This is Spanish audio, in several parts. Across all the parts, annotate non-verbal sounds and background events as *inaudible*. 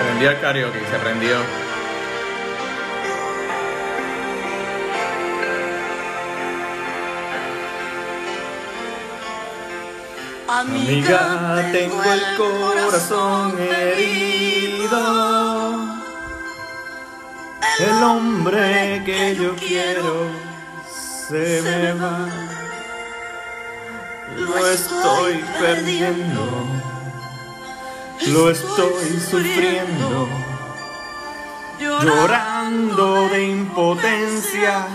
prendió el karaoke, se prendió. Amiga, tengo el corazón herido. El hombre que yo quiero se me va. Lo estoy perdiendo. Lo estoy sufriendo. Llorando de impotencia.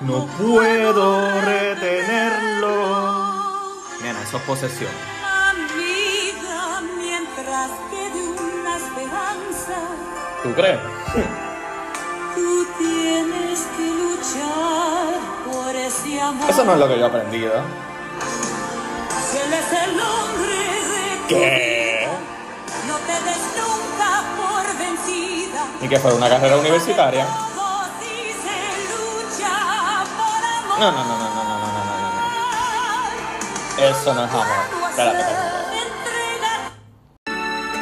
No puedo retenerlo. Nena, eso es posesión. Amiga, mientras quede una esperanza, ¿Tú crees? tú tienes que luchar por ese amor. Eso no es lo que yo hombre de tu ¿Qué? Vida. No te des nunca por vencida. Ni que fuera una carrera universitaria. No, no, no, no, no, no, no, no, no, no. Eso no es amor. Espérate, espérate.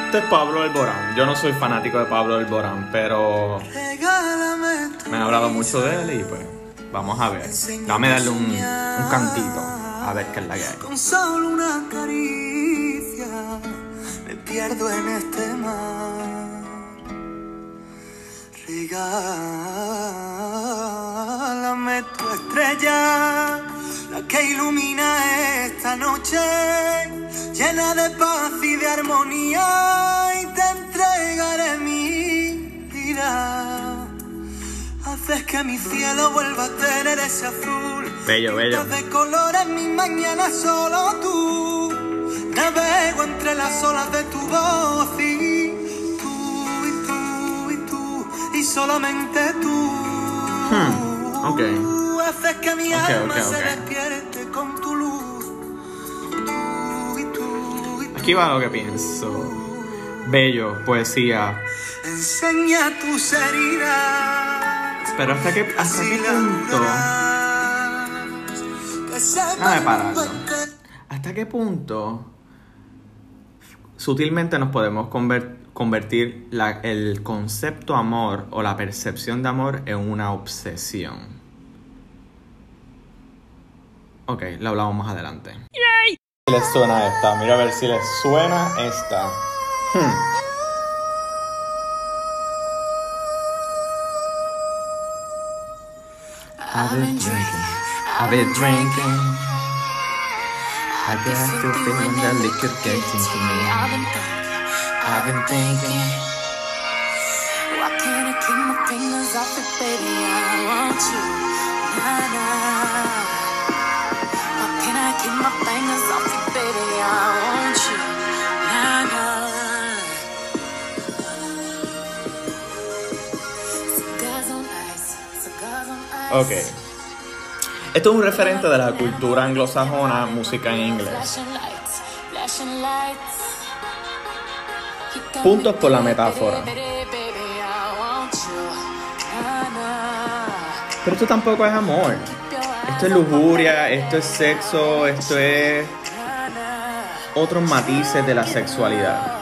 Este es Pablo Alborán. Yo no soy fanático de Pablo Alborán, pero me han hablado mucho de él y pues vamos a ver. Dame darle un, un cantito a ver qué es la que hay. Con solo una caricia pierdo en este mar. Regálame tu estrella, la que ilumina esta noche, llena de paz y de armonía, y te entregaré mi vida. Haces que mi cielo vuelva a tener ese azul. Bello, bello. De colores mi mañana solo tú. Navego entre las olas de tu voz y tú y tú y tú y solamente tú. Hmm, ok. Haces que mi Ok, alma ok, se ok. despierte con tu luz. Tú y tú y tú. Aquí va lo que pienso. Bello, poesía. Enseña tus heridas. Pero hasta qué, hasta qué punto. Déjame Dame pararlo. ¿Hasta qué punto sutilmente nos podemos conver- convertir la- el concepto amor o la percepción de amor en una obsesión? Ok, lo hablamos más adelante. Si les suena esta, mira a ver si les suena esta. Hmm. I've been drinking, I've been drinking. I get the feeling that liquor getting to me. I've been thinking. Why can't I keep my fingers off it, baby? I want you. Nah, nah. Why can't I keep my fingers off it, baby? I want you. Nah, nah. Cigars on ice, cigars on ice. Ok. Esto es un referente de la cultura anglosajona, música en inglés. Puntos por la metáfora. Pero esto tampoco es amor. Esto es lujuria, esto es sexo, esto es otros matices de la sexualidad.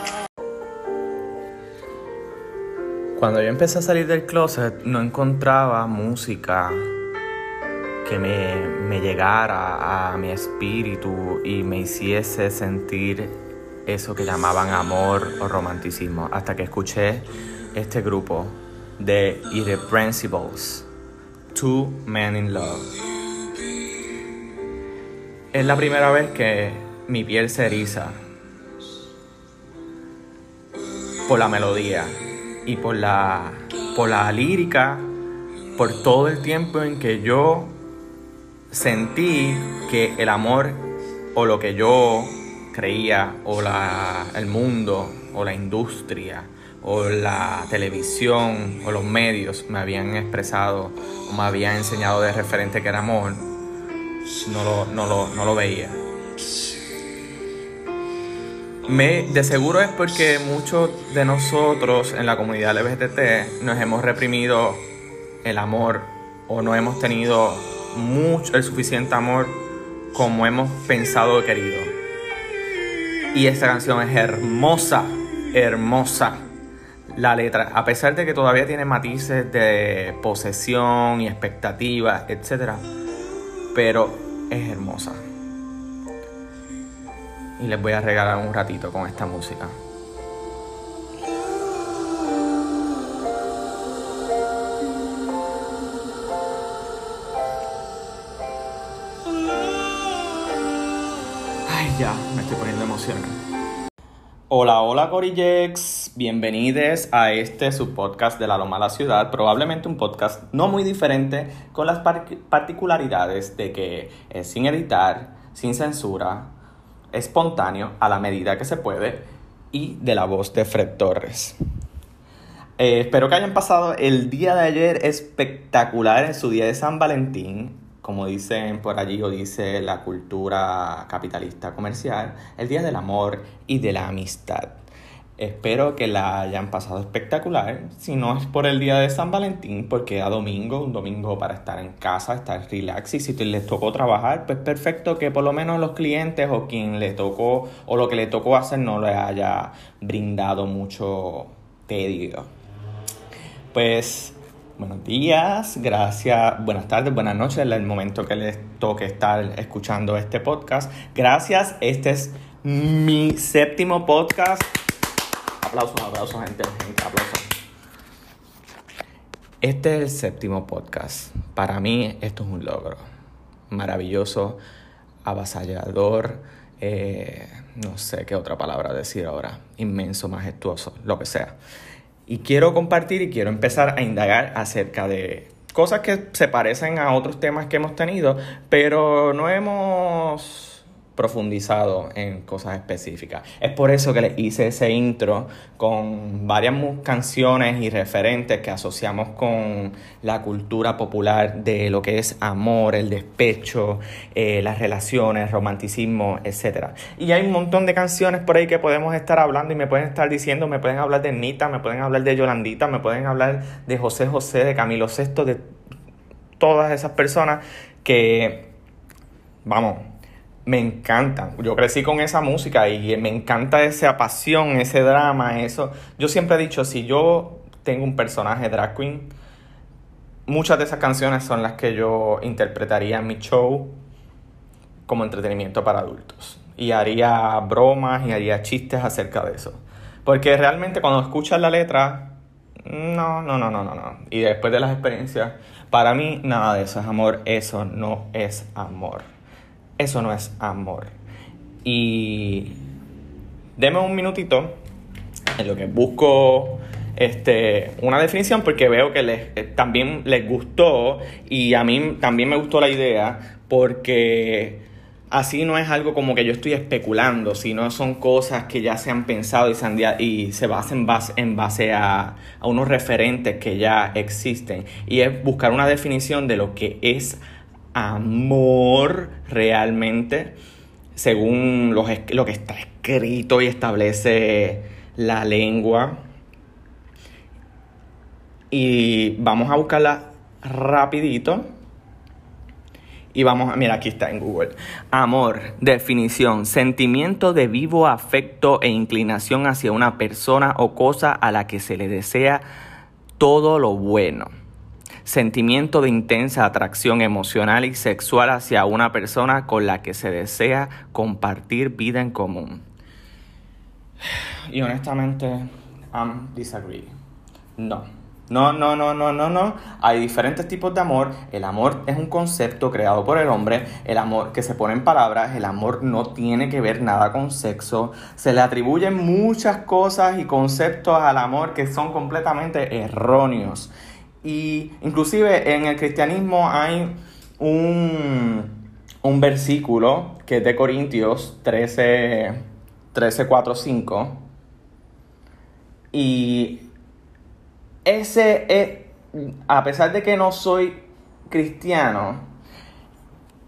Cuando yo empecé a salir del closet no encontraba música que me, llegara a mi espíritu y me hiciese sentir eso que llamaban amor o romanticismo. Hasta que escuché este grupo de Irrepressibles, Two Men in Love. Es la primera vez que mi piel se eriza por la melodía y por la, por la lírica, por todo el tiempo en que yo sentí que el amor o lo que yo creía o la, el mundo o la industria o la televisión o los medios me habían expresado o me habían enseñado de referente que era amor, no lo, no lo, no lo veía. Me, de seguro es porque muchos de nosotros en la comunidad LGBT nos hemos reprimido el amor o no hemos tenido mucho, el suficiente amor como hemos pensado querido. Y esta canción es hermosa, hermosa. la letra, a pesar de que todavía tiene matices de posesión y expectativas, etc., pero es hermosa. Y les voy a regalar un ratito con esta música. Ya, me estoy poniendo emocionado. Hola, hola Corillex, bienvenidos a este subpodcast de La Loma la Ciudad, probablemente un podcast no muy diferente con las par particularidades de que es sin editar, sin censura, espontáneo a la medida que se puede y de la voz de Fred Torres. Eh, espero que hayan pasado el día de ayer espectacular en su día de San Valentín como dicen por allí o dice la cultura capitalista comercial, el Día del Amor y de la Amistad. Espero que la hayan pasado espectacular. Si no es por el día de San Valentín, porque a domingo, un domingo para estar en casa, estar relax. Y si les tocó trabajar, pues perfecto que por lo menos los clientes o quien le tocó o lo que le tocó hacer no le haya brindado mucho tedio. Pues Buenos días, gracias, buenas tardes, buenas noches, en el momento que les toque estar escuchando este podcast. Gracias, este es mi séptimo podcast. Aplausos, aplausos, gente, gente, aplausos. Este es el séptimo podcast. Para mí esto es un logro. Maravilloso, avasallador, eh, no sé qué otra palabra decir ahora. Inmenso, majestuoso, lo que sea. Y quiero compartir y quiero empezar a indagar acerca de cosas que se parecen a otros temas que hemos tenido, pero no hemos profundizado en cosas específicas. Es por eso que les hice ese intro con varias canciones y referentes que asociamos con la cultura popular de lo que es amor, el despecho, eh, las relaciones, romanticismo, etc. Y hay un montón de canciones por ahí que podemos estar hablando y me pueden estar diciendo, me pueden hablar de Nita, me pueden hablar de Yolandita, me pueden hablar de José José, de Camilo VI, de todas esas personas que, vamos, me encantan. Yo crecí con esa música y me encanta esa pasión, ese drama, eso. Yo siempre he dicho, si yo tengo un personaje drag queen, muchas de esas canciones son las que yo interpretaría en mi show como entretenimiento para adultos. Y haría bromas y haría chistes acerca de eso. Porque realmente cuando escuchas la letra, no, no, no, no, no, no. Y después de las experiencias, para mí nada de eso es amor, eso no es amor. Eso no es amor. Y deme un minutito en lo que busco este, una definición porque veo que les, eh, también les gustó y a mí también me gustó la idea porque así no es algo como que yo estoy especulando, sino son cosas que ya se han pensado y se, han, y se basan base, en base a, a unos referentes que ya existen. Y es buscar una definición de lo que es amor realmente, según lo, lo que está escrito y establece la lengua. Y vamos a buscarla rapidito. Y vamos a, mira, aquí está en Google. Amor, definición, sentimiento de vivo afecto e inclinación hacia una persona o cosa a la que se le desea todo lo bueno sentimiento de intensa atracción emocional y sexual hacia una persona con la que se desea compartir vida en común. Y honestamente, I'm disagree. No. No, no, no, no, no, no. Hay diferentes tipos de amor. El amor es un concepto creado por el hombre. El amor que se pone en palabras. El amor no tiene que ver nada con sexo. Se le atribuyen muchas cosas y conceptos al amor que son completamente erróneos. Y inclusive en el cristianismo hay un, un versículo que es de Corintios 13, 13, 4, 5. Y ese es, a pesar de que no soy cristiano,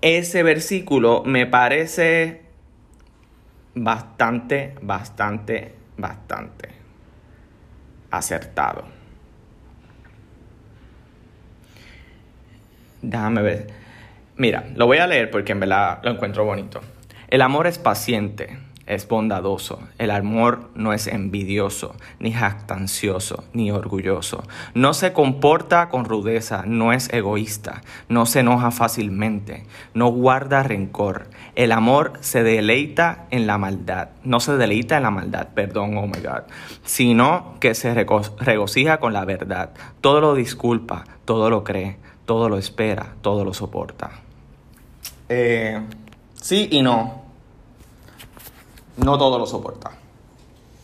ese versículo me parece bastante, bastante, bastante acertado. Déjame ver. Mira, lo voy a leer porque en verdad lo encuentro bonito. El amor es paciente, es bondadoso. El amor no es envidioso, ni jactancioso, ni orgulloso. No se comporta con rudeza, no es egoísta, no se enoja fácilmente, no guarda rencor. El amor se deleita en la maldad, no se deleita en la maldad, perdón, oh my God, sino que se regocija con la verdad. Todo lo disculpa, todo lo cree, todo lo espera, todo lo soporta. Eh, sí y no no todo lo soporta.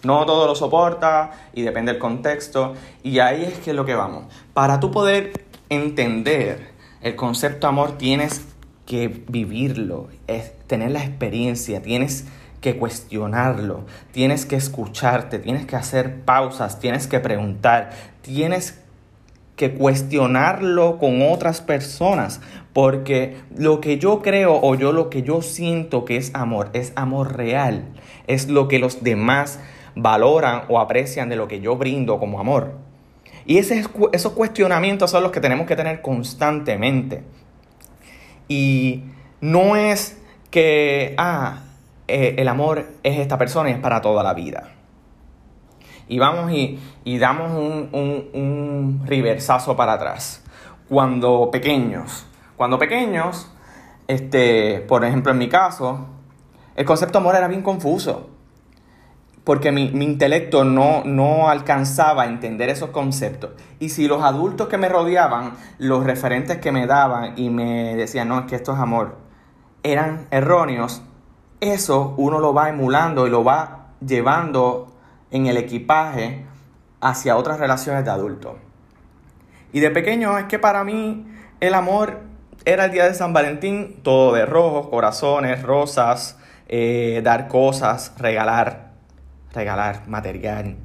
No todo lo soporta y depende del contexto. Y ahí es que es lo que vamos. Para tú poder entender el concepto amor tienes que vivirlo, es tener la experiencia, tienes que cuestionarlo, tienes que escucharte, tienes que hacer pausas, tienes que preguntar, tienes que cuestionarlo con otras personas, porque lo que yo creo o yo lo que yo siento que es amor es amor real es lo que los demás valoran o aprecian de lo que yo brindo como amor. Y esos cuestionamientos son los que tenemos que tener constantemente. Y no es que, ah, eh, el amor es esta persona y es para toda la vida. Y vamos y, damos un, un, un riversazo para atrás. Cuando pequeños, cuando pequeños, este, por ejemplo en mi caso, el concepto amor era bien confuso, porque mi, intelecto no, no alcanzaba a entender esos conceptos. Y si los adultos que me rodeaban, los referentes que me daban y me decían, no, es que esto es amor, eran erróneos, eso uno lo va emulando y lo va llevando en el equipaje hacia otras relaciones de adulto. Y de pequeño es que para mí el amor era el día de San Valentín, todo de rojo, corazones, rosas, eh, dar cosas, regalar, regalar material.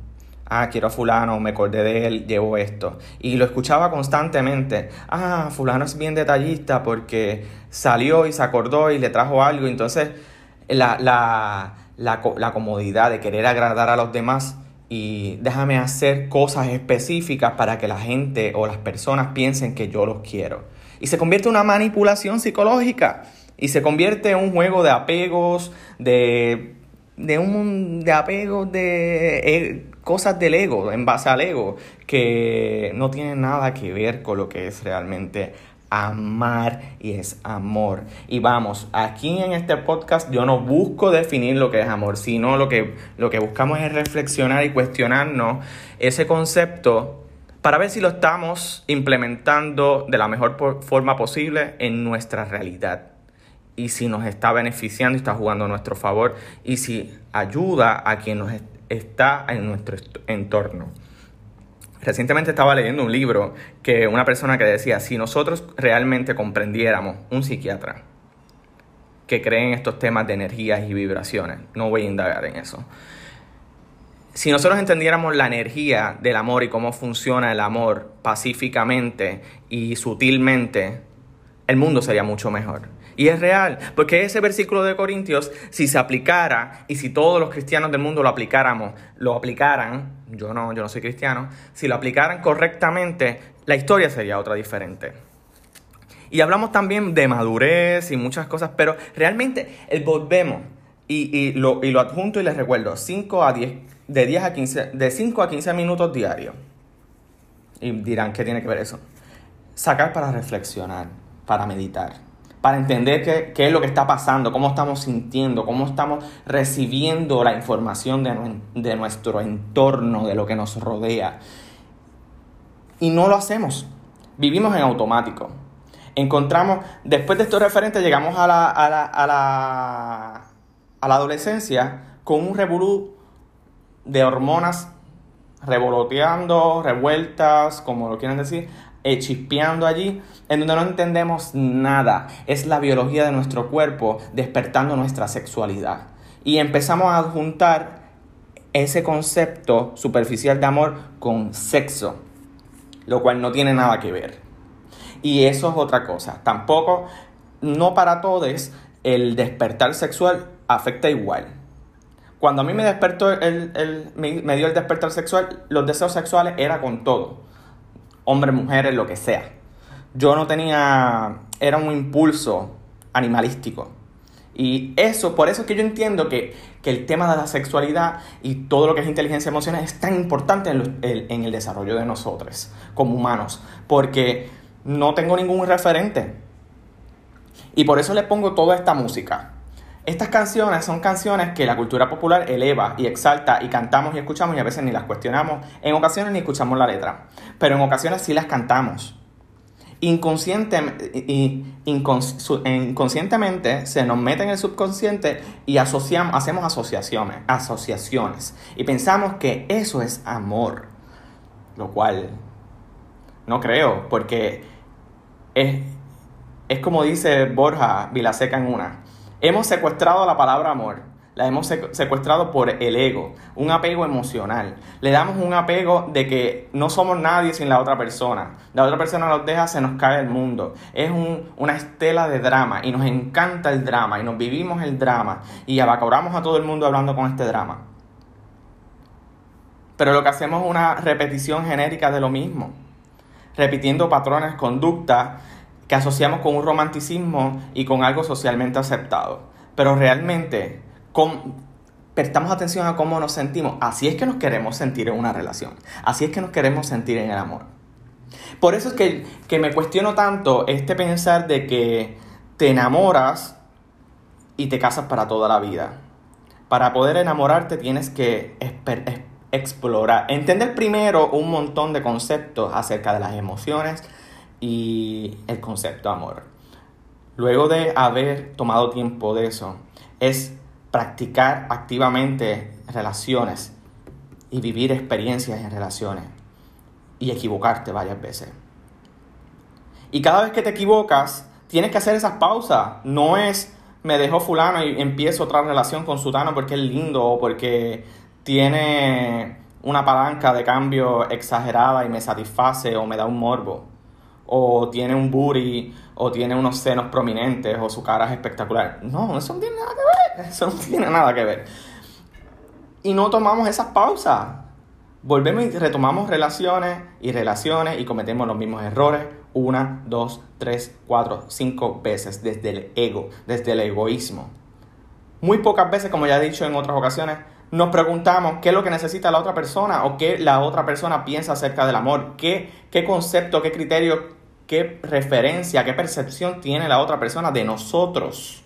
Ah, quiero a fulano, me acordé de él, llevo esto. Y lo escuchaba constantemente. Ah, fulano es bien detallista porque salió y se acordó y le trajo algo. Entonces, la, la, la, la comodidad de querer agradar a los demás y déjame hacer cosas específicas para que la gente o las personas piensen que yo los quiero. Y se convierte en una manipulación psicológica. Y se convierte en un juego de apegos, de, de un de apegos de eh, cosas del ego, en base al ego, que no tienen nada que ver con lo que es realmente amar y es amor. Y vamos, aquí en este podcast yo no busco definir lo que es amor, sino lo que, lo que buscamos es reflexionar y cuestionarnos ese concepto para ver si lo estamos implementando de la mejor forma posible en nuestra realidad y si nos está beneficiando y está jugando a nuestro favor y si ayuda a quien nos está en nuestro entorno. Recientemente estaba leyendo un libro que una persona que decía, si nosotros realmente comprendiéramos, un psiquiatra que cree en estos temas de energías y vibraciones, no voy a indagar en eso, si nosotros entendiéramos la energía del amor y cómo funciona el amor pacíficamente y sutilmente, el mundo sería mucho mejor. Y es real, porque ese versículo de Corintios, si se aplicara y si todos los cristianos del mundo lo aplicáramos, lo aplicaran, yo no, yo no soy cristiano, si lo aplicaran correctamente, la historia sería otra diferente. Y hablamos también de madurez y muchas cosas, pero realmente el volvemos y, lo, y lo adjunto y les recuerdo, 5 a 10, de 10 a 15, de 5 a 15 minutos diarios. Y dirán, ¿qué tiene que ver eso? Sacar para reflexionar, para meditar para entender qué, qué, es lo que está pasando, cómo estamos sintiendo, cómo estamos recibiendo la información de, de nuestro entorno, de lo que nos rodea. Y no lo hacemos. Vivimos en automático. Encontramos, después de estos referentes, llegamos a la, a la, a la, a la adolescencia con un revolú de hormonas revoloteando, revueltas, como lo quieren decir, eh, chispeando allí, en donde no entendemos nada. Es la biología de nuestro cuerpo despertando nuestra sexualidad. Y empezamos a adjuntar ese concepto superficial de amor con sexo, lo cual no tiene nada que ver. Y eso es otra cosa. Tampoco, no para todos, el despertar sexual afecta igual. Cuando a mí me despertó el, me dio el despertar sexual, los deseos sexuales era con todo hombres, mujeres, lo que sea. Yo no tenía, era un impulso animalístico. Y eso, por eso es que yo entiendo que, que el tema de la sexualidad y todo lo que es inteligencia emocional es tan importante en, el- en el desarrollo de nosotros como humanos. Porque no tengo ningún referente. Y por eso le pongo toda esta música. Estas canciones son canciones que la cultura popular eleva y exalta y cantamos y escuchamos y a veces ni las cuestionamos. En ocasiones ni escuchamos la letra, pero en ocasiones sí las cantamos. Inconscientemente se nos mete en el subconsciente y asociamos, hacemos asociaciones, asociaciones y pensamos que eso es amor, lo cual no creo, porque es, es como dice Borja Vilaseca en una. Hemos secuestrado la palabra amor. La hemos sec- secuestrado por el ego, un apego emocional. Le damos un apego de que no somos nadie sin la otra persona. La otra persona nos deja, se nos cae el mundo. Es un- una estela de drama y nos encanta el drama y nos vivimos el drama y abacoramos a todo el mundo hablando con este drama. Pero lo que hacemos es una repetición genérica de lo mismo repitiendo patrones, conductas que asociamos con un romanticismo y con algo socialmente aceptado. Pero realmente prestamos atención a cómo nos sentimos. Así es que nos queremos sentir en una relación. Así es que nos queremos sentir en el amor. Por eso es que, que me cuestiono tanto este pensar de que te enamoras y te casas para toda la vida. Para poder enamorarte tienes que explorar, entender primero un montón de conceptos acerca de las emociones y el concepto amor. Luego de haber tomado tiempo de eso, es practicar activamente relaciones y vivir experiencias en relaciones y equivocarte varias veces. Y cada vez que te equivocas, tienes que hacer esas pausas. No es me dejó fulano y empiezo otra relación con sutano porque es lindo o porque tiene una palanca de cambio exagerada y me satisface o me da un morbo. O tiene un booty, o tiene unos senos prominentes, o su cara es espectacular. No, eso no tiene nada que ver. *laughs* Eso no tiene nada que ver. Y no tomamos esas pausas. Volvemos y retomamos relaciones y relaciones y cometemos los mismos errores una, dos, tres, cuatro, cinco veces desde el ego, desde el egoísmo. Muy pocas veces, como ya he dicho en otras ocasiones, nos preguntamos qué es lo que necesita la otra persona o qué la otra persona piensa acerca del amor, qué, qué concepto, qué criterio, qué referencia, qué percepción tiene la otra persona de nosotros,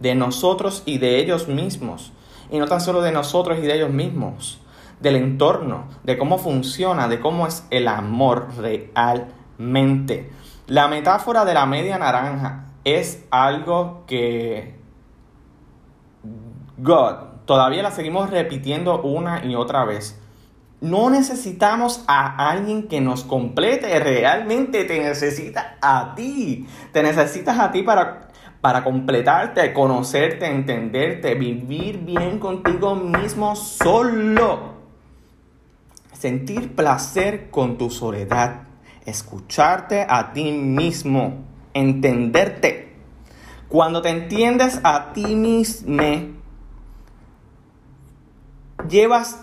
de nosotros y de ellos mismos. Y no tan solo de nosotros y de ellos mismos, del entorno, de cómo funciona, de cómo es el amor realmente. La metáfora de la media naranja es algo que God, todavía la seguimos repitiendo una y otra vez. No necesitamos a alguien que nos complete, realmente te necesita a ti. Te necesitas a ti para, para completarte, conocerte, entenderte, vivir bien contigo mismo solo. Sentir placer con tu soledad, escucharte a ti mismo, entenderte. Cuando te entiendes a ti mismo, llevas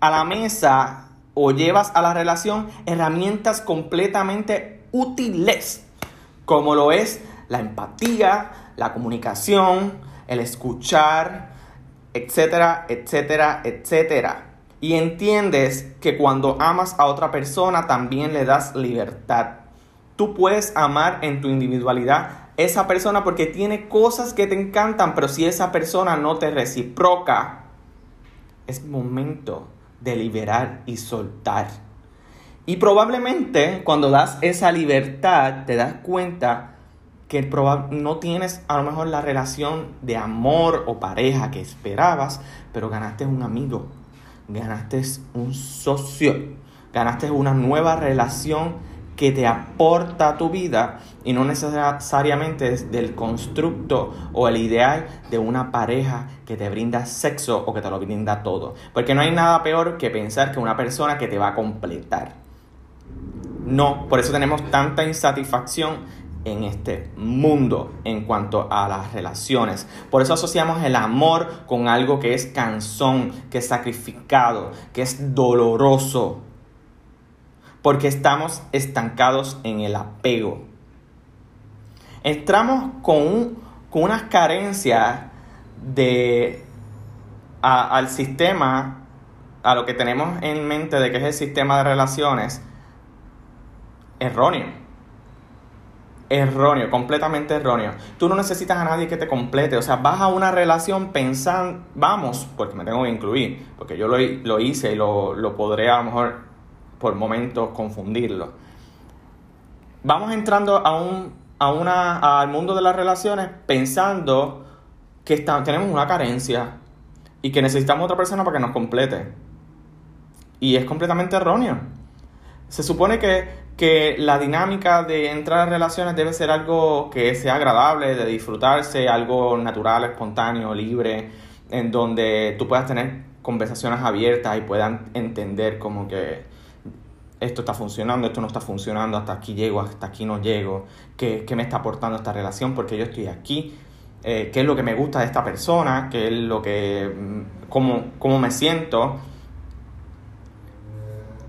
a la mesa o llevas a la relación herramientas completamente útiles, como lo es la empatía, la comunicación, el escuchar, etcétera, etcétera, etcétera. Y entiendes que cuando amas a otra persona también le das libertad. Tú puedes amar en tu individualidad esa persona porque tiene cosas que te encantan, pero si esa persona no te reciproca, es momento de liberar y soltar. Y probablemente cuando das esa libertad te das cuenta que no tienes a lo mejor la relación de amor o pareja que esperabas, pero ganaste un amigo, ganaste un socio, ganaste una nueva relación que te aporta a tu vida y no necesariamente es del constructo o el ideal de una pareja que te brinda sexo o que te lo brinda todo. Porque no hay nada peor que pensar que una persona que te va a completar. No, por eso tenemos tanta insatisfacción en este mundo en cuanto a las relaciones. Por eso asociamos el amor con algo que es cansón, que es sacrificado, que es doloroso. Porque estamos estancados en el apego. Entramos con un, con unas carencias de al sistema, a lo que tenemos en mente de que es el sistema de relaciones, erróneo. Erróneo, completamente erróneo. Tú no necesitas a nadie que te complete. O sea, vas a una relación pensando, vamos, porque me tengo que incluir, porque yo lo, lo hice y lo, lo podré a lo mejor por momentos confundirlo. Vamos entrando a un, a una, al mundo de las relaciones pensando que está- tenemos una carencia y que necesitamos otra persona para que nos complete. Y es completamente erróneo. Se supone que, que la dinámica de entrar a relaciones debe ser algo que sea agradable, de disfrutarse, algo natural, espontáneo, libre, en donde tú puedas tener conversaciones abiertas y puedan entender como que esto está funcionando, esto no está funcionando, hasta aquí llego, hasta aquí no llego, qué, qué me está aportando esta relación, porque yo estoy aquí, eh, qué es lo que me gusta de esta persona, qué es lo que, mm, cómo, cómo me siento.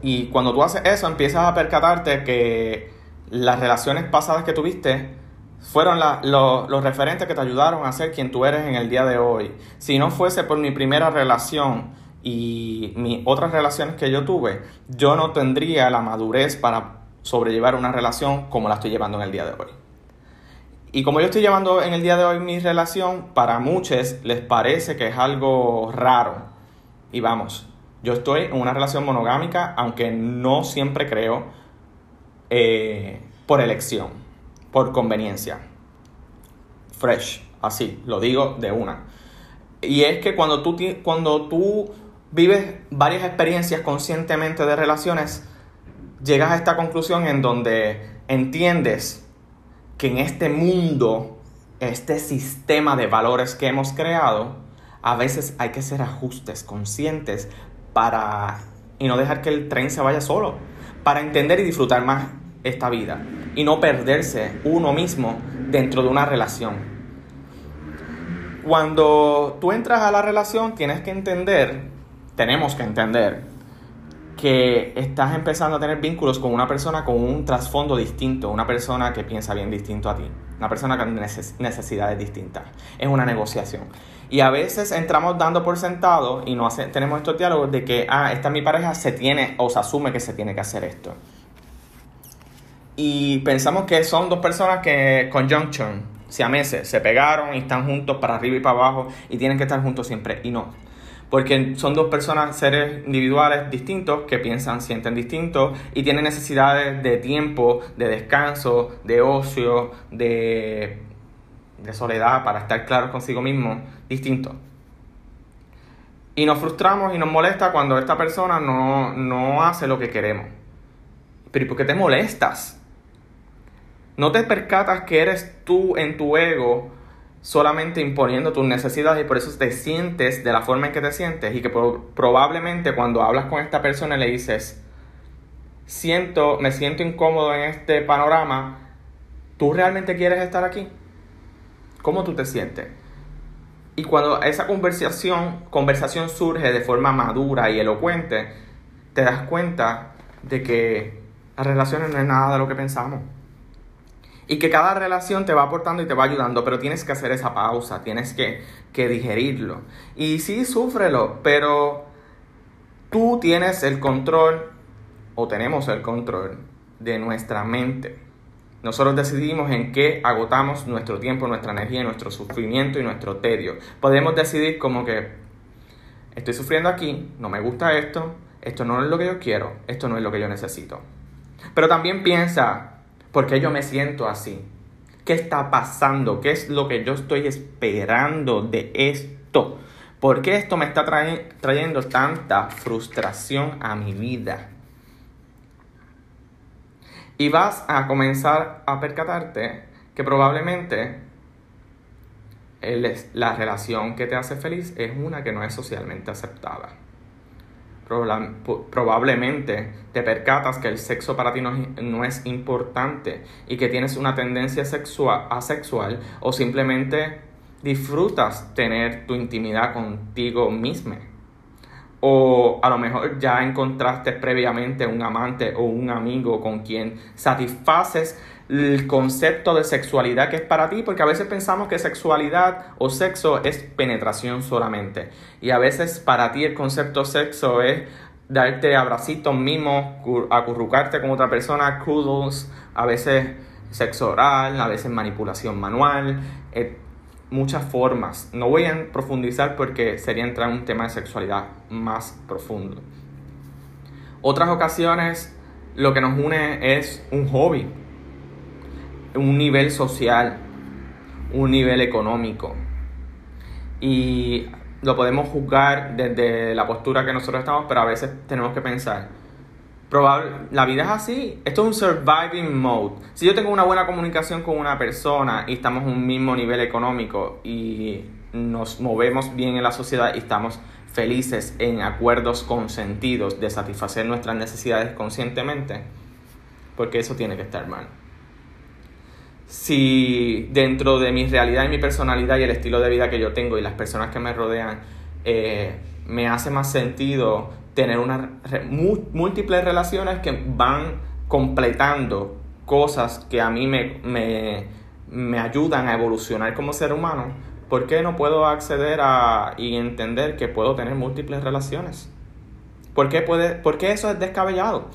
Y cuando tú haces eso, empiezas a percatarte que las relaciones pasadas que tuviste fueron los referentes que te ayudaron a ser quien tú eres en el día de hoy. Si no fuese por mi primera relación y mis otras relaciones que yo tuve, yo no tendría la madurez para sobrellevar una relación como la estoy llevando en el día de hoy. Y como yo estoy llevando en el día de hoy mi relación, para muchos les parece que es algo raro. Y vamos, yo estoy en una relación monogámica, aunque no siempre creo eh, por elección, por conveniencia. Fresh, así, lo digo de una. Y es que cuando tú, cuando tú vives varias experiencias conscientemente de relaciones, llegas a esta conclusión en donde entiendes que en este mundo, este sistema de valores que hemos creado, a veces hay que hacer ajustes conscientes para y no dejar que el tren se vaya solo, para entender y disfrutar más esta vida y no perderse uno mismo dentro de una relación. Cuando tú entras a la relación tienes que entender, tenemos que entender que estás empezando a tener vínculos con una persona con un trasfondo distinto, una persona que piensa bien distinto a ti, una persona con neces- necesidades distintas. Es una negociación. Y a veces entramos dando por sentado y no hace- tenemos estos diálogos de que, ah, esta es mi pareja, se tiene o se asume que se tiene que hacer esto. Y pensamos que son dos personas que conjunction, siameses, se pegaron y están juntos para arriba y para abajo y tienen que estar juntos siempre. Y no. Porque son dos personas, seres individuales distintos que piensan, sienten distintos y tienen necesidades de tiempo, de descanso, de ocio, de, de soledad para estar claros consigo mismos, distintos. Y nos frustramos y nos molesta cuando esta persona no, no hace lo que queremos. Pero ¿y por qué te molestas? No te percatas que eres tú en tu ego solamente imponiendo tus necesidades y por eso te sientes de la forma en que te sientes. Y que pro- probablemente cuando hablas con esta persona le dices siento me siento incómodo en este panorama. Tú realmente quieres estar aquí cómo tú te sientes y cuando esa conversación conversación surge de forma madura y elocuente te das cuenta de que las relaciones no es nada de lo que pensamos y que cada relación te va aportando y te va ayudando, pero tienes que hacer esa pausa, tienes que, que digerirlo. Y sí, súfrelo, pero tú tienes el control, o tenemos el control, de nuestra mente. Nosotros decidimos en qué agotamos nuestro tiempo, nuestra energía, nuestro sufrimiento y nuestro tedio. Podemos decidir como que estoy sufriendo aquí, no me gusta esto, esto no es lo que yo quiero, esto no es lo que yo necesito. Pero también piensa, ¿por qué yo me siento así? ¿Qué está pasando? ¿Qué es lo que yo estoy esperando de esto? ¿Por qué esto me está trayendo tanta frustración a mi vida? Y vas a comenzar a percatarte que probablemente la relación que te hace feliz es una que no es socialmente aceptada. Probablemente te percatas que el sexo para ti no es, no es importante y que tienes una tendencia sexua- asexual o simplemente disfrutas tener tu intimidad contigo mismo. O a lo mejor ya encontraste previamente un amante o un amigo con quien satisfaces el concepto de sexualidad que es para ti, porque a veces pensamos que sexualidad o sexo es penetración solamente. Y a veces para ti el concepto sexo es darte abracitos mimos, acurrucarte con otra persona, cuddles, a veces sexo oral, a veces manipulación manual, eh, muchas formas. No voy a profundizar porque sería entrar en un tema de sexualidad más profundo. Otras ocasiones lo que nos une es un hobby, un nivel social, un nivel económico. Y lo podemos juzgar desde la postura que nosotros estamos, pero a veces tenemos que pensar, probable, la vida es así, esto es un surviving mode. Si yo tengo una buena comunicación con una persona y estamos en un mismo nivel económico y nos movemos bien en la sociedad y estamos felices en acuerdos consentidos de satisfacer nuestras necesidades conscientemente, porque eso tiene que estar mal si dentro de mi realidad y mi personalidad y el estilo de vida que yo tengo y las personas que me rodean, eh, me hace más sentido tener unas múltiples relaciones que van completando cosas que a mí me, me, me, ayudan a evolucionar como ser humano, ¿por qué no puedo acceder a y entender que puedo tener múltiples relaciones? ¿Por qué, puede, ¿Por qué eso es descabellado?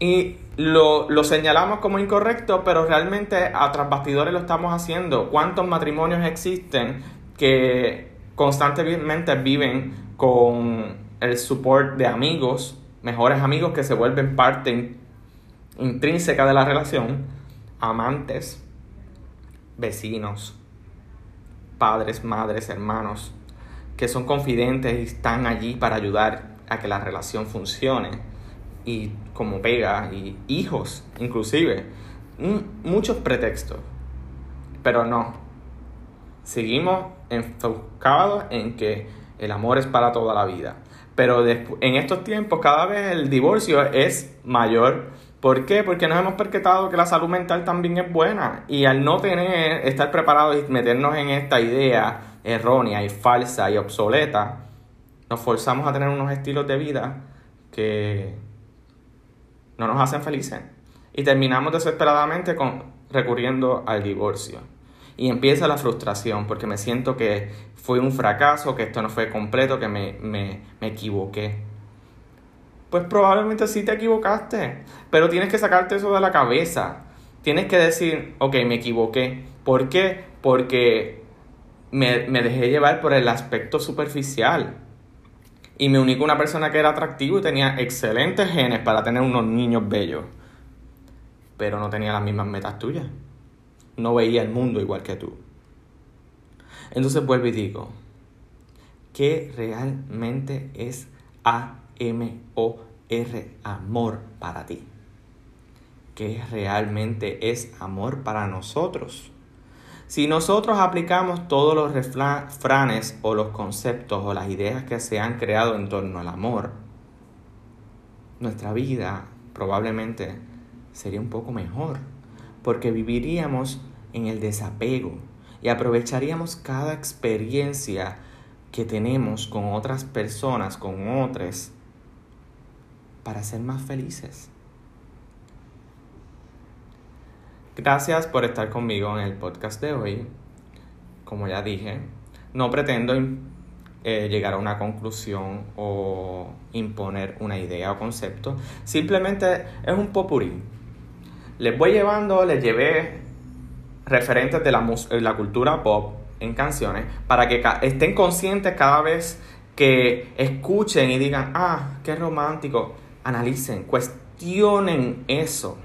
Y lo, lo, señalamos como incorrecto, pero realmente a tras bastidores lo estamos haciendo. ¿Cuántos matrimonios existen que constantemente viven con el support de amigos, mejores amigos que se vuelven parte intrínseca de la relación, amantes, vecinos, padres, madres, hermanos, que son confidentes y están allí para ayudar a que la relación funcione? Y como pega y hijos inclusive. muchos pretextos. Pero no. Seguimos enfocados en que el amor es para toda la vida. Pero en estos tiempos cada vez el divorcio es mayor. ¿Por qué? Porque nos hemos percatado que la salud mental también es buena. Y al no tener, estar preparados y meternos en esta idea errónea y falsa y obsoleta, nos forzamos a tener unos estilos de vida que no nos hacen felices. Y terminamos desesperadamente con, recurriendo al divorcio. Y empieza la frustración porque me siento que fue un fracaso, que esto no fue completo, que me, me, me equivoqué. Pues probablemente sí te equivocaste, pero tienes que sacarte eso de la cabeza. Tienes que decir, ok, me equivoqué. ¿Por qué? Porque me, me dejé llevar por el aspecto superficial y me uní con una persona que era atractivo y tenía excelentes genes para tener unos niños bellos. Pero no tenía las mismas metas tuyas. No veía el mundo igual que tú. Entonces vuelvo y digo, ¿qué realmente es A-M-O-R, amor para ti? ¿Qué realmente es amor para nosotros? Si nosotros aplicamos todos los refranes o los conceptos o las ideas que se han creado en torno al amor, nuestra vida probablemente sería un poco mejor, porque viviríamos en el desapego y aprovecharíamos cada experiencia que tenemos con otras personas, con otros, para ser más felices. Gracias por estar conmigo en el podcast de hoy. Como ya dije, no pretendo eh, llegar a una conclusión o imponer una idea o concepto. Simplemente es un popurrí. Les voy llevando, les llevé referentes de la, eh, la cultura pop en canciones para que estén conscientes cada vez que escuchen y digan, ah, qué romántico. Analicen, cuestionen eso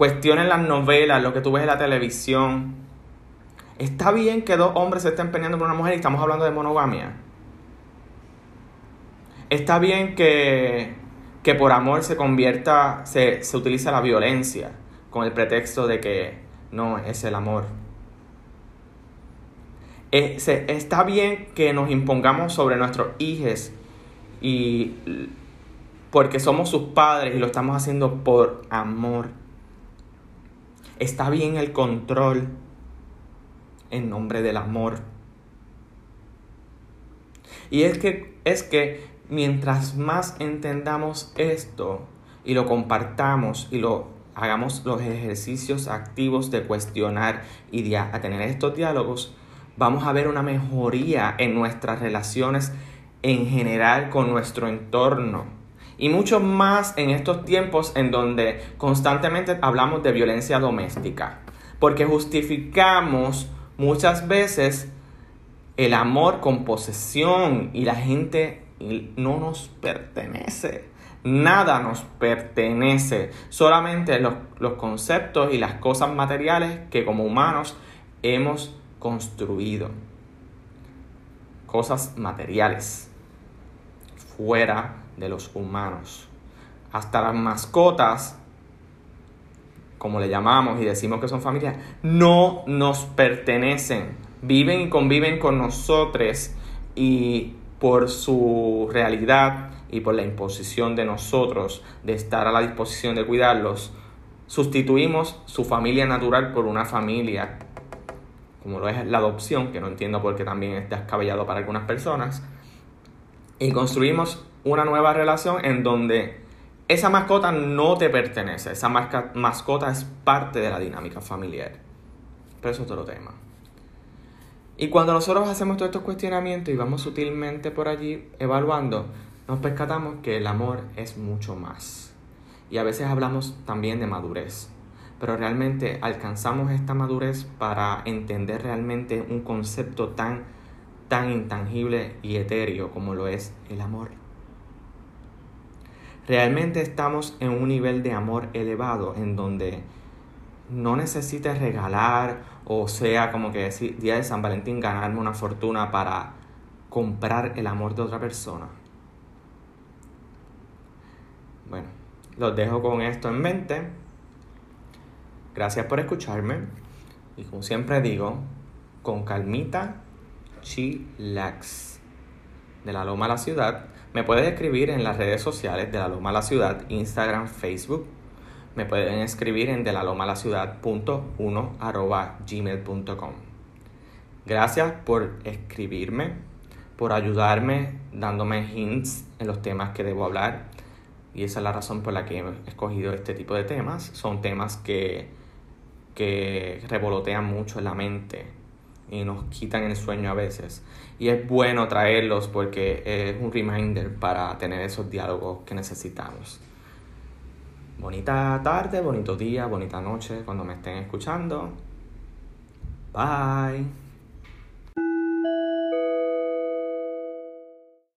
Cuestionen las novelas, lo que tú ves en la televisión. Está bien que dos hombres se estén peleando por una mujer y estamos hablando de monogamia. Está bien que, que por amor se convierta, se, se utiliza la violencia con el pretexto de que no es el amor. está bien que nos impongamos sobre nuestros hijos y porque somos sus padres y lo estamos haciendo por amor Está bien el control en nombre del amor. Y es que, es que mientras más entendamos esto y lo compartamos y lo hagamos los ejercicios activos de cuestionar y de a tener estos diálogos, vamos a ver una mejoría en nuestras relaciones en general con nuestro entorno. Y mucho más en estos tiempos en donde constantemente hablamos de violencia doméstica. Porque justificamos muchas veces el amor con posesión y la gente no nos pertenece. Nada nos pertenece. Solamente los, los conceptos y las cosas materiales que como humanos hemos construido. Cosas materiales fuera de los humanos. Hasta las mascotas, como le llamamos y decimos que son familias, no nos pertenecen. Viven y conviven con nosotros y por su realidad y por la imposición de nosotros de estar a la disposición de cuidarlos, sustituimos su familia natural por una familia, como lo es la adopción, que no entiendo por qué también está descabellado para algunas personas, y construimos una nueva relación en donde esa mascota no te pertenece, esa mascota es parte de la dinámica familiar. Pero eso es otro tema. Y cuando nosotros hacemos todos estos cuestionamientos y vamos sutilmente por allí evaluando, nos percatamos que el amor es mucho más. Y a veces hablamos también de madurez, pero realmente alcanzamos esta madurez para entender realmente un concepto tan tan intangible y etéreo como lo es el amor. Realmente estamos en un nivel de amor elevado en donde no necesites regalar o sea como que decir día de San Valentín ganarme una fortuna para comprar el amor de otra persona. Bueno, los dejo con esto en mente. Gracias por escucharme. Y como siempre digo, con calmita Chilax de la Loma a la Ciudad. Me puedes escribir en las redes sociales de la Loma la Ciudad, Instagram, Facebook. Me pueden escribir en de la Loma la Ciudad gmail.com. Gracias por escribirme, por ayudarme dándome hints en los temas que debo hablar. Y esa es la razón por la que he escogido este tipo de temas. Son temas que, que revolotean mucho en la mente y nos quitan el sueño a veces. Y es bueno traerlos porque es un reminder para tener esos diálogos que necesitamos. Bonita tarde, bonito día, bonita noche cuando me estén escuchando. Bye.